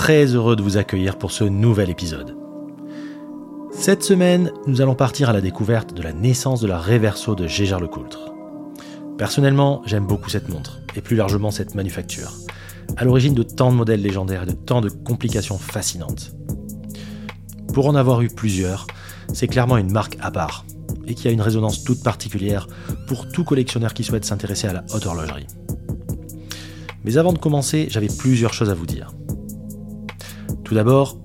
très heureux de vous accueillir pour ce nouvel épisode. Cette semaine, nous allons partir à la découverte de la naissance de la Reverso de Gégard Lecoultre. Personnellement, j'aime beaucoup cette montre, et plus largement cette manufacture, à l'origine de tant de modèles légendaires et de tant de complications fascinantes. Pour en avoir eu plusieurs, c'est clairement une marque à part, et qui a une résonance toute particulière pour tout collectionneur qui souhaite s'intéresser à la haute horlogerie. Mais avant de commencer, j'avais plusieurs choses à vous dire. Tout d'abord,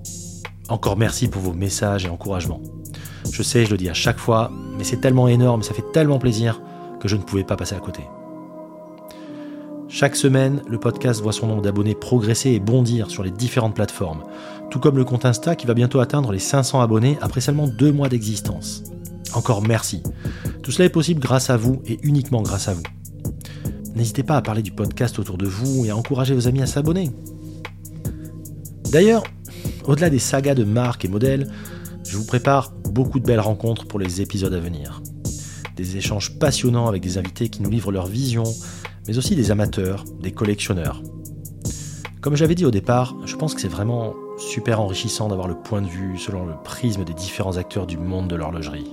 encore merci pour vos messages et encouragements. Je sais, je le dis à chaque fois, mais c'est tellement énorme, ça fait tellement plaisir que je ne pouvais pas passer à côté. Chaque semaine, le podcast voit son nombre d'abonnés progresser et bondir sur les différentes plateformes, tout comme le compte Insta qui va bientôt atteindre les 500 abonnés après seulement deux mois d'existence. Encore merci. Tout cela est possible grâce à vous et uniquement grâce à vous. N'hésitez pas à parler du podcast autour de vous et à encourager vos amis à s'abonner. D'ailleurs, au-delà des sagas de marques et modèles, je vous prépare beaucoup de belles rencontres pour les épisodes à venir. Des échanges passionnants avec des invités qui nous livrent leur vision, mais aussi des amateurs, des collectionneurs. Comme j'avais dit au départ, je pense que c'est vraiment super enrichissant d'avoir le point de vue selon le prisme des différents acteurs du monde de l'horlogerie.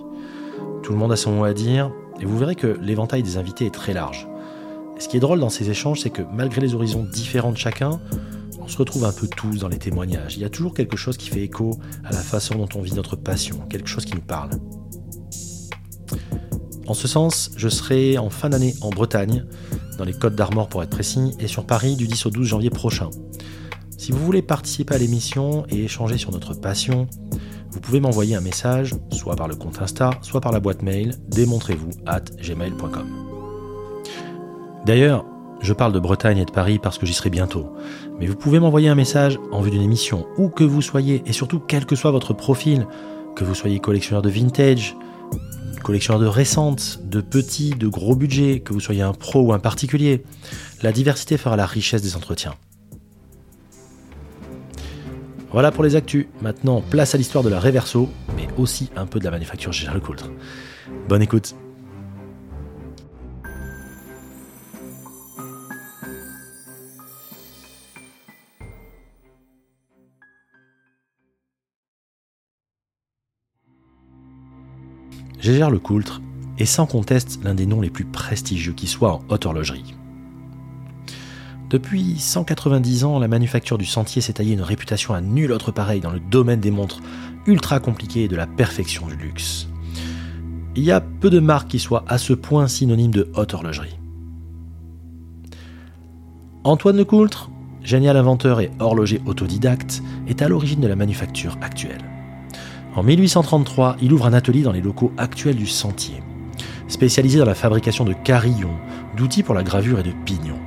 Tout le monde a son mot à dire, et vous verrez que l'éventail des invités est très large. Ce qui est drôle dans ces échanges, c'est que malgré les horizons différents de chacun, on se retrouve un peu tous dans les témoignages. Il y a toujours quelque chose qui fait écho à la façon dont on vit notre passion, quelque chose qui nous parle. En ce sens, je serai en fin d'année en Bretagne, dans les Côtes d'Armor pour être précis, et sur Paris du 10 au 12 janvier prochain. Si vous voulez participer à l'émission et échanger sur notre passion, vous pouvez m'envoyer un message, soit par le compte Insta, soit par la boîte mail démontrez-vous at gmail.com. D'ailleurs, je parle de Bretagne et de Paris parce que j'y serai bientôt. Mais vous pouvez m'envoyer un message en vue d'une émission, où que vous soyez, et surtout quel que soit votre profil, que vous soyez collectionneur de vintage, collectionneur de récentes, de petits, de gros budgets, que vous soyez un pro ou un particulier. La diversité fera la richesse des entretiens. Voilà pour les actus. Maintenant, place à l'histoire de la Reverso, mais aussi un peu de la manufacture Gérald Coultre. Bonne écoute. Gégère Lecoultre est sans conteste l'un des noms les plus prestigieux qui soit en haute horlogerie. Depuis 190 ans, la manufacture du sentier s'est taillée une réputation à nul autre pareil dans le domaine des montres ultra compliquées et de la perfection du luxe. Il y a peu de marques qui soient à ce point synonymes de haute horlogerie. Antoine Lecoultre, génial inventeur et horloger autodidacte, est à l'origine de la manufacture actuelle. En 1833, il ouvre un atelier dans les locaux actuels du Sentier, spécialisé dans la fabrication de carillons, d'outils pour la gravure et de pignons.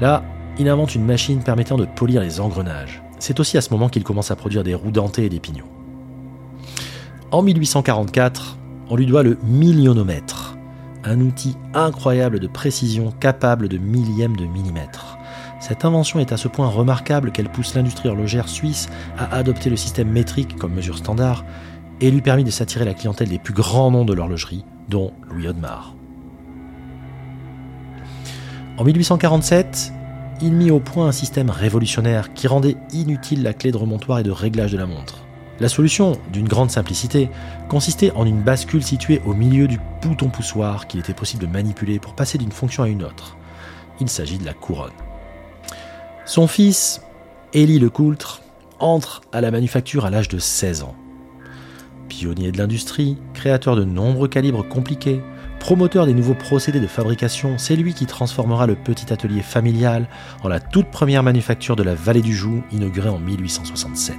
Là, il invente une machine permettant de polir les engrenages. C'est aussi à ce moment qu'il commence à produire des roues dentées et des pignons. En 1844, on lui doit le millionomètre, un outil incroyable de précision capable de millièmes de millimètre. Cette invention est à ce point remarquable qu'elle pousse l'industrie horlogère suisse à adopter le système métrique comme mesure standard et lui permet de s'attirer la clientèle des plus grands noms de l'horlogerie, dont Louis Audemars. En 1847, il mit au point un système révolutionnaire qui rendait inutile la clé de remontoir et de réglage de la montre. La solution, d'une grande simplicité, consistait en une bascule située au milieu du bouton poussoir qu'il était possible de manipuler pour passer d'une fonction à une autre. Il s'agit de la couronne. Son fils, Élie Lecoultre, entre à la manufacture à l'âge de 16 ans. Pionnier de l'industrie, créateur de nombreux calibres compliqués, promoteur des nouveaux procédés de fabrication, c'est lui qui transformera le petit atelier familial en la toute première manufacture de la vallée du Joux, inaugurée en 1867.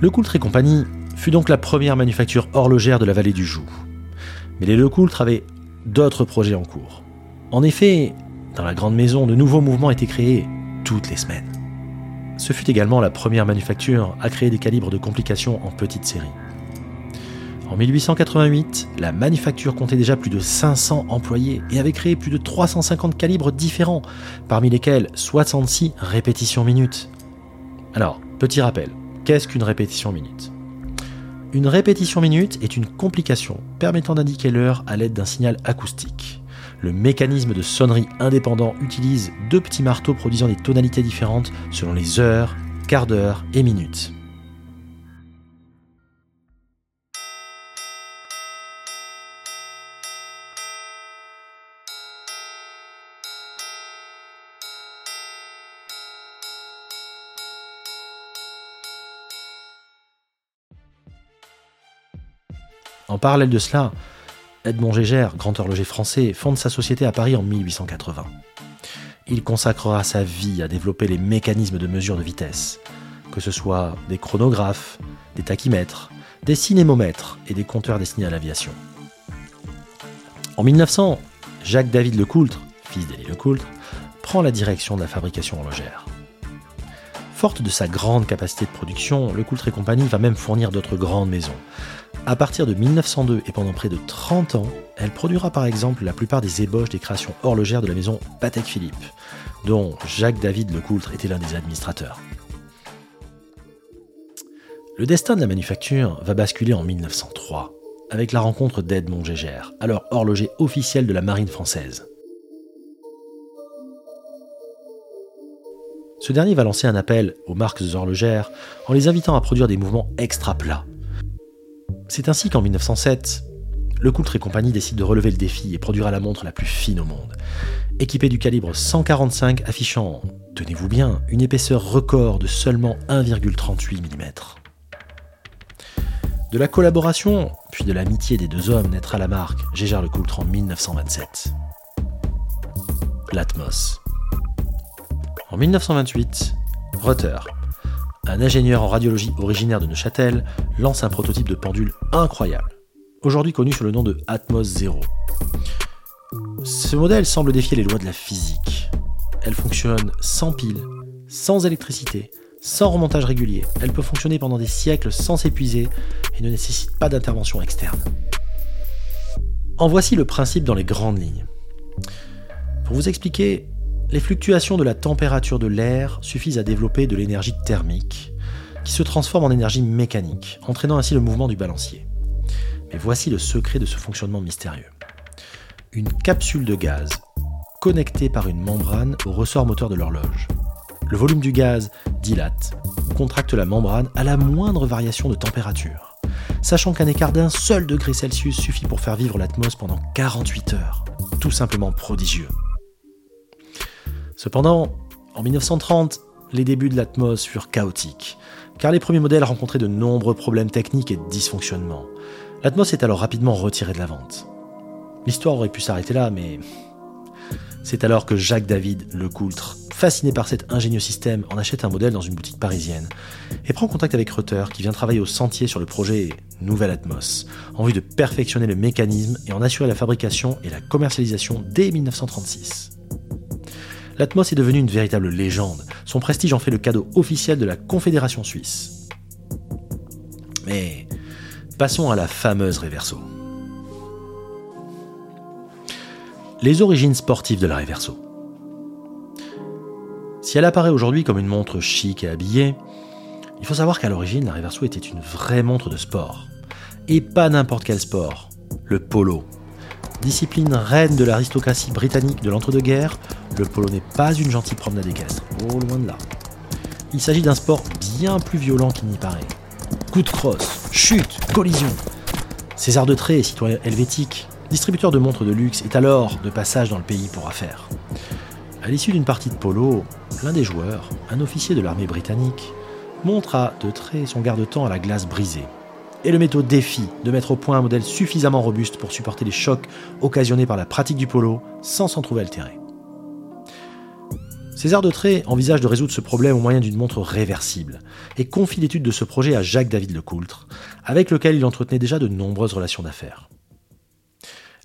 Lecoultre et compagnie fut donc la première manufacture horlogère de la vallée du Joux. Mais les Lecoultre avaient d'autres projets en cours. En effet, dans la grande maison, de nouveaux mouvements étaient créés toutes les semaines. ce fut également la première manufacture à créer des calibres de complications en petite série. En 1888, la manufacture comptait déjà plus de 500 employés et avait créé plus de 350 calibres différents, parmi lesquels 66 répétitions minutes. Alors, petit rappel, qu'est-ce qu'une répétition minute? Une répétition minute est une complication permettant d'indiquer l'heure à l'aide d'un signal acoustique. Le mécanisme de sonnerie indépendant utilise deux petits marteaux produisant des tonalités différentes selon les heures, quarts d'heure et minutes. En parallèle de cela, Edmond Gégère, grand horloger français, fonde sa société à Paris en 1880. Il consacrera sa vie à développer les mécanismes de mesure de vitesse, que ce soit des chronographes, des tachymètres, des cinémomètres et des compteurs destinés à l'aviation. En 1900, Jacques-David Lecoultre, fils d'Élie Lecoultre, prend la direction de la fabrication horlogère. Forte de sa grande capacité de production, Lecoultre et compagnie va même fournir d'autres grandes maisons, à partir de 1902 et pendant près de 30 ans, elle produira par exemple la plupart des ébauches des créations horlogères de la maison Patek Philippe, dont Jacques-David Lecoultre était l'un des administrateurs. Le destin de la manufacture va basculer en 1903, avec la rencontre d'Edmond Gégère, alors horloger officiel de la marine française. Ce dernier va lancer un appel aux marques horlogères en les invitant à produire des mouvements extra plats, c'est ainsi qu'en 1907, le Coultre et compagnie décide de relever le défi et produira la montre la plus fine au monde. Équipée du calibre 145 affichant, tenez-vous bien, une épaisseur record de seulement 1,38 mm. De la collaboration, puis de l'amitié des deux hommes naîtra la marque Gégère Coultre en 1927. L'Atmos. En 1928, Rutter, un ingénieur en radiologie originaire de Neuchâtel lance un prototype de pendule incroyable, aujourd'hui connu sous le nom de Atmos Zero. Ce modèle semble défier les lois de la physique. Elle fonctionne sans pile, sans électricité, sans remontage régulier. Elle peut fonctionner pendant des siècles sans s'épuiser et ne nécessite pas d'intervention externe. En voici le principe dans les grandes lignes. Pour vous expliquer, les fluctuations de la température de l'air suffisent à développer de l'énergie thermique, qui se transforme en énergie mécanique, entraînant ainsi le mouvement du balancier. Mais voici le secret de ce fonctionnement mystérieux. Une capsule de gaz connectée par une membrane au ressort moteur de l'horloge. Le volume du gaz dilate contracte la membrane à la moindre variation de température, sachant qu'un écart d'un seul degré Celsius suffit pour faire vivre l'atmos pendant 48 heures. Tout simplement prodigieux. Cependant, en 1930, les débuts de l'Atmos furent chaotiques, car les premiers modèles rencontraient de nombreux problèmes techniques et de dysfonctionnements. L'Atmos est alors rapidement retiré de la vente. L'histoire aurait pu s'arrêter là, mais c'est alors que Jacques David Lecoultre, fasciné par cet ingénieux système, en achète un modèle dans une boutique parisienne et prend contact avec Rutter qui vient travailler au sentier sur le projet Nouvelle Atmos, en vue de perfectionner le mécanisme et en assurer la fabrication et la commercialisation dès 1936 l'Atmos est devenu une véritable légende. Son prestige en fait le cadeau officiel de la Confédération suisse. Mais passons à la fameuse Reverso. Les origines sportives de la Reverso. Si elle apparaît aujourd'hui comme une montre chic et habillée, il faut savoir qu'à l'origine, la Reverso était une vraie montre de sport. Et pas n'importe quel sport, le polo. Discipline reine de l'aristocratie britannique de l'entre-deux-guerres, le polo n'est pas une gentille promenade équestre, au loin de là. Il s'agit d'un sport bien plus violent qu'il n'y paraît. Coup de crosse, chute, collision. César de Tré, citoyen helvétique, distributeur de montres de luxe, est alors de passage dans le pays pour affaires. À l'issue d'une partie de polo, l'un des joueurs, un officier de l'armée britannique, montre à De Tré son garde-temps à la glace brisée. Et le met au défi de mettre au point un modèle suffisamment robuste pour supporter les chocs occasionnés par la pratique du polo sans s'en trouver altéré. César de Tré envisage de résoudre ce problème au moyen d'une montre réversible et confie l'étude de ce projet à Jacques-David Lecoultre, avec lequel il entretenait déjà de nombreuses relations d'affaires.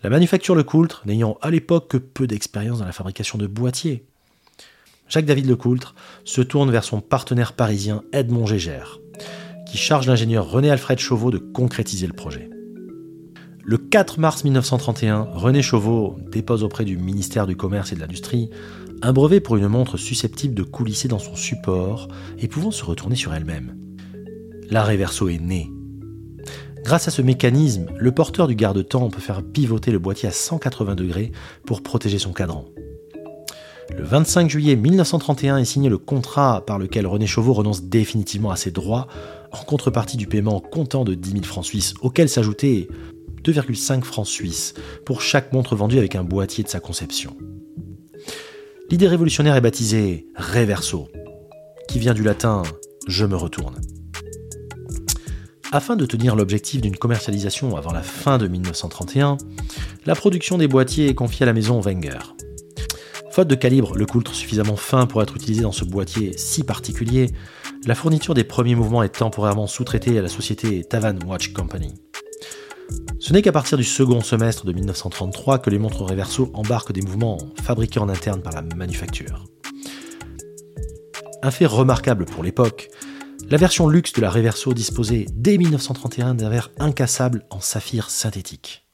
La manufacture Lecoultre, n'ayant à l'époque que peu d'expérience dans la fabrication de boîtiers, Jacques David Lecoultre se tourne vers son partenaire parisien Edmond Gégère, charge l'ingénieur René Alfred Chauveau de concrétiser le projet. Le 4 mars 1931, René Chauveau dépose auprès du ministère du Commerce et de l'Industrie un brevet pour une montre susceptible de coulisser dans son support et pouvant se retourner sur elle-même. L'arrêt verso est né. Grâce à ce mécanisme, le porteur du garde-temps peut faire pivoter le boîtier à 180 degrés pour protéger son cadran. Le 25 juillet 1931 est signé le contrat par lequel René Chauveau renonce définitivement à ses droits en contrepartie du paiement comptant de 10 000 francs suisses, auquel s'ajoutait 2,5 francs suisses pour chaque montre vendue avec un boîtier de sa conception. L'idée révolutionnaire est baptisée Reverso, qui vient du latin je me retourne. Afin de tenir l'objectif d'une commercialisation avant la fin de 1931, la production des boîtiers est confiée à la maison Wenger. Faute de calibre, le coultre suffisamment fin pour être utilisé dans ce boîtier si particulier, la fourniture des premiers mouvements est temporairement sous-traitée à la société Tavan Watch Company. Ce n'est qu'à partir du second semestre de 1933 que les montres Reverso embarquent des mouvements fabriqués en interne par la manufacture. Un fait remarquable pour l'époque, la version luxe de la Reverso disposait dès 1931 d'un verre incassable en saphir synthétique.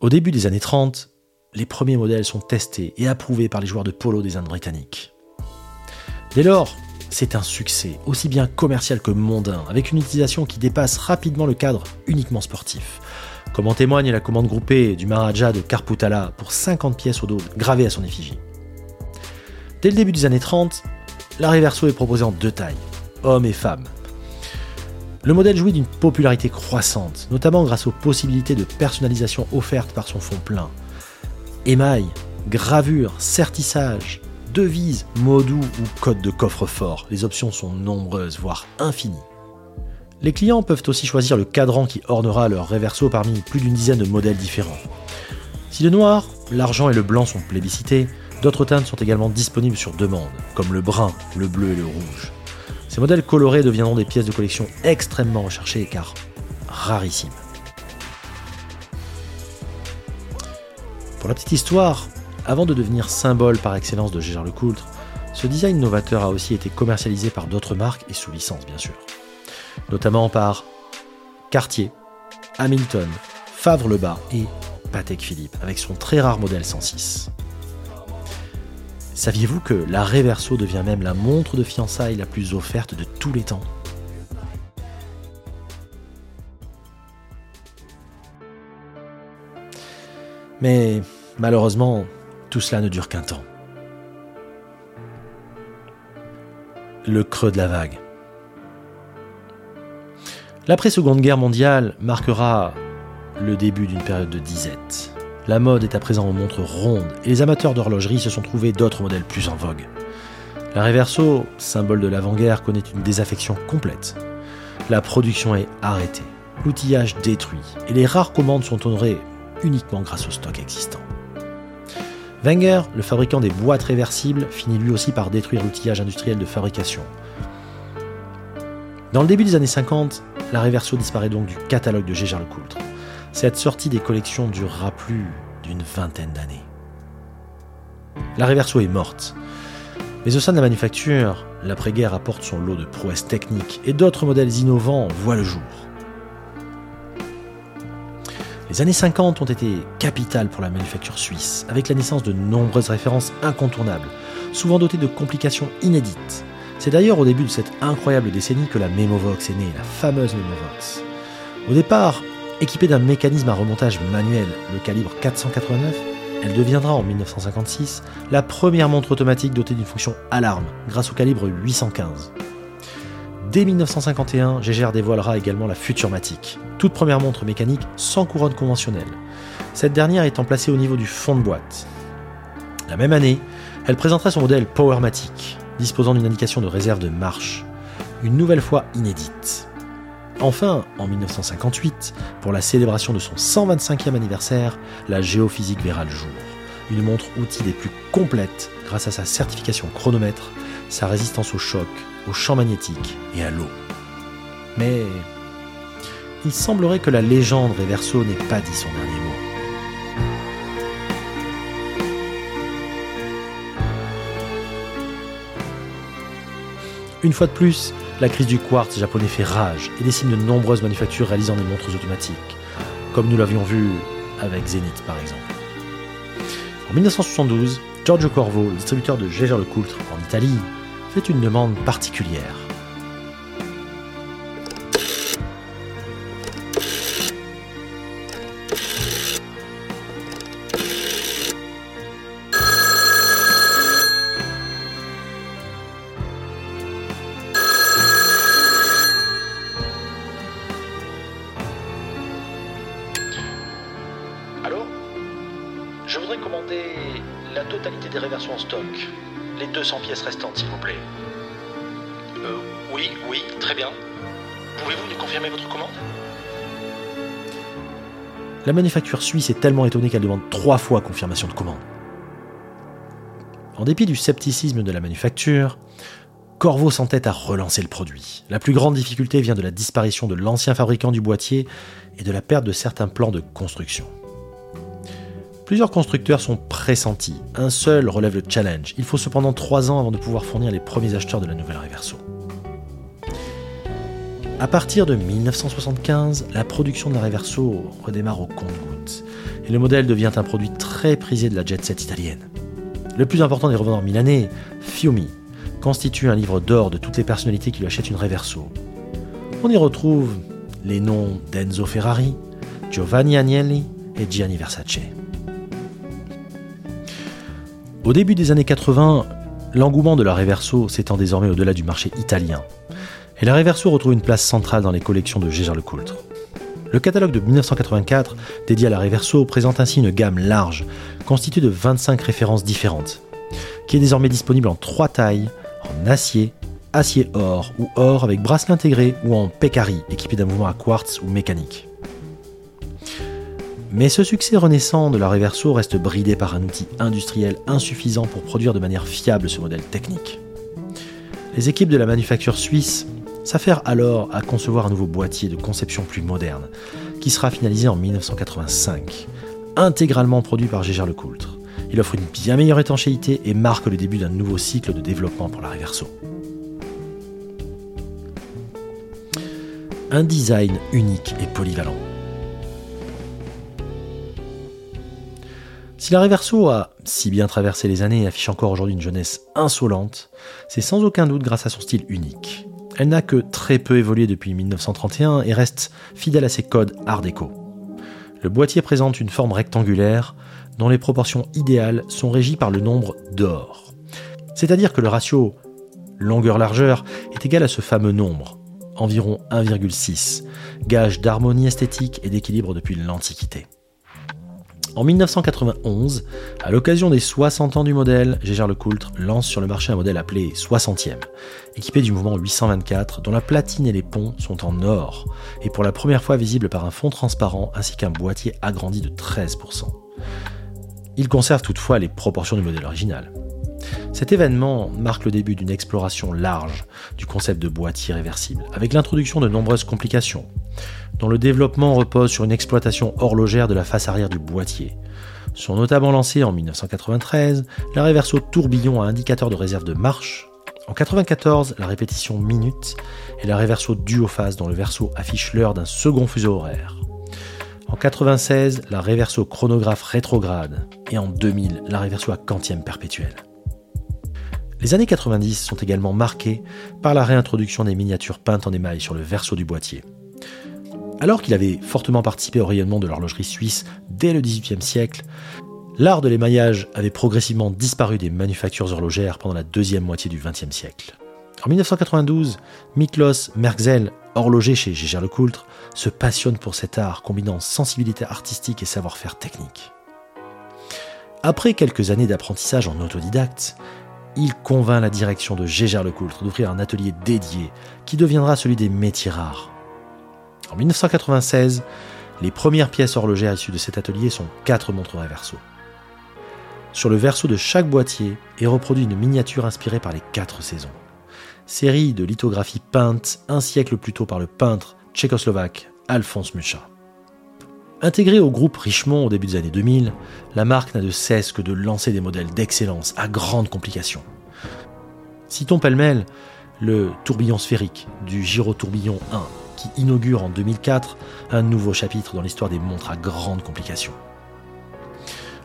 Au début des années 30, les premiers modèles sont testés et approuvés par les joueurs de polo des Indes britanniques. Dès lors, c'est un succès, aussi bien commercial que mondain, avec une utilisation qui dépasse rapidement le cadre uniquement sportif. Comme en témoigne la commande groupée du Maharaja de Karputala pour 50 pièces au dos gravées à son effigie. Dès le début des années 30, la Reverso est proposée en deux tailles, hommes et femmes. Le modèle jouit d'une popularité croissante, notamment grâce aux possibilités de personnalisation offertes par son fond plein, émail, gravure, sertissage, devise, mots doux ou code de coffre-fort. Les options sont nombreuses, voire infinies. Les clients peuvent aussi choisir le cadran qui ornera leur réverso parmi plus d'une dizaine de modèles différents. Si le noir, l'argent et le blanc sont plébiscités, d'autres teintes sont également disponibles sur demande, comme le brun, le bleu et le rouge. Ces modèles colorés deviendront des pièces de collection extrêmement recherchées car rarissimes. Pour la petite histoire, avant de devenir symbole par excellence de Gégard Lecoultre, ce design novateur a aussi été commercialisé par d'autres marques et sous licence bien sûr, notamment par Cartier, Hamilton, Favre-le-Bas et Patek Philippe avec son très rare modèle 106. Saviez-vous que la Reverso devient même la montre de fiançailles la plus offerte de tous les temps? Mais malheureusement, tout cela ne dure qu'un temps. Le creux de la vague. L'après-seconde guerre mondiale marquera le début d'une période de disette. La mode est à présent aux montres rondes et les amateurs d'horlogerie se sont trouvés d'autres modèles plus en vogue. La Reverso, symbole de l'avant-guerre, connaît une désaffection complète. La production est arrêtée, l'outillage détruit et les rares commandes sont honorées uniquement grâce au stock existant. Wenger, le fabricant des boîtes réversibles, finit lui aussi par détruire l'outillage industriel de fabrication. Dans le début des années 50, la Reverso disparaît donc du catalogue de Gégard Lecoultre. Cette sortie des collections durera plus d'une vingtaine d'années. La Reverso est morte. Mais au sein de la manufacture, l'après-guerre apporte son lot de prouesses techniques et d'autres modèles innovants voient le jour. Les années 50 ont été capitales pour la manufacture suisse, avec la naissance de nombreuses références incontournables, souvent dotées de complications inédites. C'est d'ailleurs au début de cette incroyable décennie que la Memovox est née, la fameuse Memovox. Au départ, équipée d'un mécanisme à remontage manuel, le calibre 489, elle deviendra en 1956 la première montre automatique dotée d'une fonction alarme, grâce au calibre 815. Dès 1951, Gégère dévoilera également la Futurmatic, toute première montre mécanique sans couronne conventionnelle, cette dernière étant placée au niveau du fond de boîte. La même année, elle présentera son modèle Powermatic, disposant d'une indication de réserve de marche, une nouvelle fois inédite. Enfin, en 1958, pour la célébration de son 125e anniversaire, la géophysique verra le jour. Une montre outil des plus complètes grâce à sa certification chronomètre, sa résistance au choc, au champ magnétique et à l'eau. Mais il semblerait que la légende Reverso n'ait pas dit son dernier mot. Une fois de plus, la crise du quartz japonais fait rage et décime de nombreuses manufactures réalisant des montres automatiques, comme nous l'avions vu avec Zenith par exemple. En 1972, Giorgio Corvo, le distributeur de Gégère Coultre en Italie, fait une demande particulière. La manufacture suisse est tellement étonnée qu'elle demande trois fois confirmation de commande. En dépit du scepticisme de la manufacture, Corvo s'entête à relancer le produit. La plus grande difficulté vient de la disparition de l'ancien fabricant du boîtier et de la perte de certains plans de construction. Plusieurs constructeurs sont pressentis, un seul relève le challenge. Il faut cependant trois ans avant de pouvoir fournir les premiers acheteurs de la nouvelle Reverso. À partir de 1975, la production de la Reverso redémarre au compte-gouttes et le modèle devient un produit très prisé de la jet set italienne. Le plus important des revendeurs milanais, Fiumi, constitue un livre d'or de toutes les personnalités qui lui achètent une Reverso. On y retrouve les noms d'Enzo Ferrari, Giovanni Agnelli et Gianni Versace. Au début des années 80, l'engouement de la Reverso s'étend désormais au-delà du marché italien. Et la Reverso retrouve une place centrale dans les collections de Gégère Lecoultre. Le catalogue de 1984, dédié à la Reverso, présente ainsi une gamme large, constituée de 25 références différentes, qui est désormais disponible en trois tailles, en acier, acier or ou or avec bracelet intégré ou en Pecari, équipé d'un mouvement à quartz ou mécanique. Mais ce succès renaissant de la Reverso reste bridé par un outil industriel insuffisant pour produire de manière fiable ce modèle technique. Les équipes de la manufacture suisse s'affairent alors à concevoir un nouveau boîtier de conception plus moderne, qui sera finalisé en 1985, intégralement produit par Gégère Lecoultre. Il offre une bien meilleure étanchéité et marque le début d'un nouveau cycle de développement pour la Reverso. Un design unique et polyvalent Si la Reverso a si bien traversé les années et affiche encore aujourd'hui une jeunesse insolente, c'est sans aucun doute grâce à son style unique. Elle n'a que très peu évolué depuis 1931 et reste fidèle à ses codes Art déco. Le boîtier présente une forme rectangulaire dont les proportions idéales sont régies par le nombre d'or. C'est-à-dire que le ratio longueur-largeur est égal à ce fameux nombre, environ 1,6, gage d'harmonie esthétique et d'équilibre depuis l'Antiquité. En 1991, à l'occasion des 60 ans du modèle, Gégère Lecoultre lance sur le marché un modèle appelé 60e, équipé du mouvement 824 dont la platine et les ponts sont en or, et pour la première fois visible par un fond transparent ainsi qu'un boîtier agrandi de 13%. Il conserve toutefois les proportions du modèle original. Cet événement marque le début d'une exploration large du concept de boîtier réversible, avec l'introduction de nombreuses complications, dont le développement repose sur une exploitation horlogère de la face arrière du boîtier. Sont notamment lancés en 1993 la Reverso tourbillon à indicateur de réserve de marche, en 1994 la répétition minute et la Reverso duophase dont le verso affiche l'heure d'un second fuseau horaire. En 1996, la Reverso chronographe rétrograde et en 2000, la Reverso à quantième perpétuel. Les années 90 sont également marquées par la réintroduction des miniatures peintes en émail sur le verso du boîtier. Alors qu'il avait fortement participé au rayonnement de l'horlogerie suisse dès le XVIIIe siècle, l'art de l'émaillage avait progressivement disparu des manufactures horlogères pendant la deuxième moitié du XXe siècle. En 1992, Miklos Merkzel, horloger chez Gégère Lecoultre, se passionne pour cet art combinant sensibilité artistique et savoir-faire technique. Après quelques années d'apprentissage en autodidacte, il convainc la direction de Gégère Lecoultre d'ouvrir un atelier dédié qui deviendra celui des métiers rares. En 1996, les premières pièces horlogères issues de cet atelier sont quatre montres verso. Sur le verso de chaque boîtier est reproduit une miniature inspirée par les quatre saisons. Série de lithographies peintes un siècle plus tôt par le peintre tchécoslovaque Alphonse Mucha. Intégrée au groupe Richemont au début des années 2000, la marque n'a de cesse que de lancer des modèles d'excellence à grandes complications. Citons pêle-mêle le tourbillon sphérique du gyrotourbillon 1, qui inaugure en 2004 un nouveau chapitre dans l'histoire des montres à grande complication.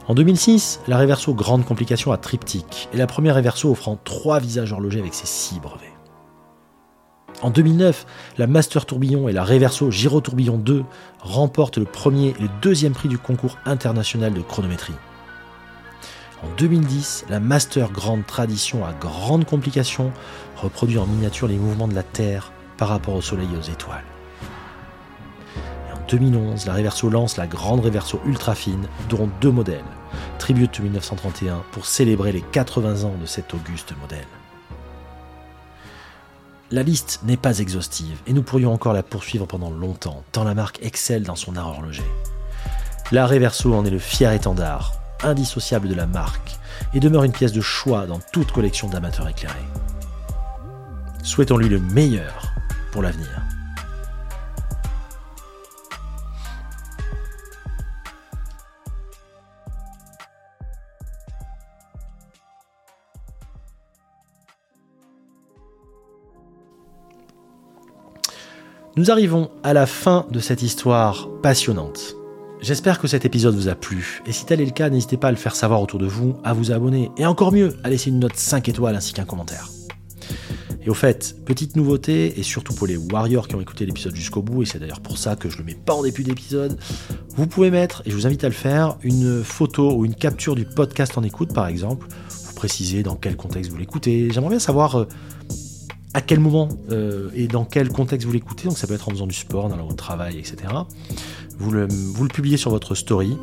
En 2006, la Reverso Grande Complication à triptyque est la première Reverso offrant trois visages horlogers avec ses six brevets. En 2009, la Master Tourbillon et la Reverso Giro Tourbillon 2 remportent le premier et le deuxième prix du concours international de chronométrie. En 2010, la Master Grande Tradition à grande complication reproduit en miniature les mouvements de la Terre par rapport au Soleil et aux étoiles. Et en 2011, la Reverso lance la Grande Reverso Ultra Fine, dont deux modèles, Tribute 1931, pour célébrer les 80 ans de cet auguste modèle. La liste n'est pas exhaustive et nous pourrions encore la poursuivre pendant longtemps, tant la marque excelle dans son art horloger. La Reverso en est le fier étendard, indissociable de la marque, et demeure une pièce de choix dans toute collection d'amateurs éclairés. Souhaitons-lui le meilleur pour l'avenir. Nous arrivons à la fin de cette histoire passionnante. J'espère que cet épisode vous a plu, et si tel est le cas, n'hésitez pas à le faire savoir autour de vous, à vous abonner, et encore mieux, à laisser une note 5 étoiles ainsi qu'un commentaire. Et au fait, petite nouveauté, et surtout pour les Warriors qui ont écouté l'épisode jusqu'au bout, et c'est d'ailleurs pour ça que je le mets pas en début d'épisode, vous pouvez mettre, et je vous invite à le faire, une photo ou une capture du podcast en écoute par exemple. Vous précisez dans quel contexte vous l'écoutez. J'aimerais bien savoir euh, à quel moment euh, et dans quel contexte vous l'écoutez? Donc ça peut être en faisant du sport, dans votre travail, etc. Vous le, publiez sur votre story,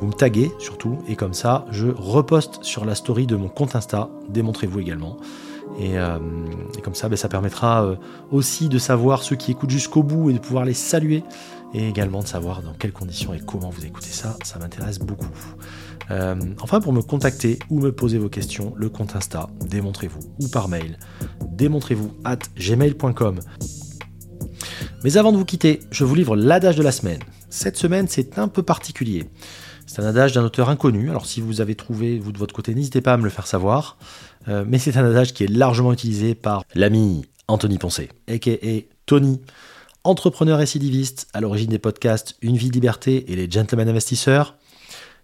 vous me taguez surtout, et comme ça, je reposte sur la story de mon compte Insta. Démontrez-vous également. Et, euh, comme ça, ben, ça permettra euh, aussi de savoir ceux qui écoutent jusqu'au bout et de pouvoir les saluer. Et également de savoir dans quelles conditions et comment vous écoutez ça. Ça m'intéresse beaucoup. Euh, enfin, pour me contacter ou me poser vos questions, le compte Insta, démontrez-vous, ou par mail, démontrez-vous at gmail.com. Mais avant de vous quitter, je vous livre l'adage de la semaine. Cette semaine, c'est un peu particulier. C'est un adage d'un auteur inconnu, alors si vous avez trouvé, vous de votre côté, n'hésitez pas à me le faire savoir. Euh, mais c'est un adage qui est largement utilisé par l'ami Anthony Poncé, aka Tony, entrepreneur récidiviste à l'origine des podcasts Une vie de liberté et les Gentlemen Investisseurs,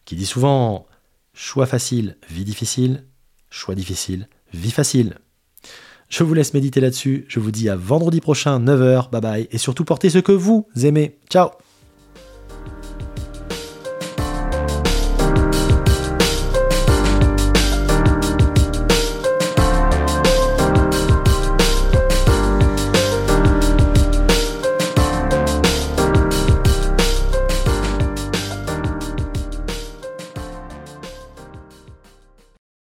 qui dit souvent choix facile, vie difficile, choix difficile, vie facile. Je vous laisse méditer là-dessus, je vous dis à vendredi prochain, 9h, bye bye, et surtout portez ce que vous aimez. Ciao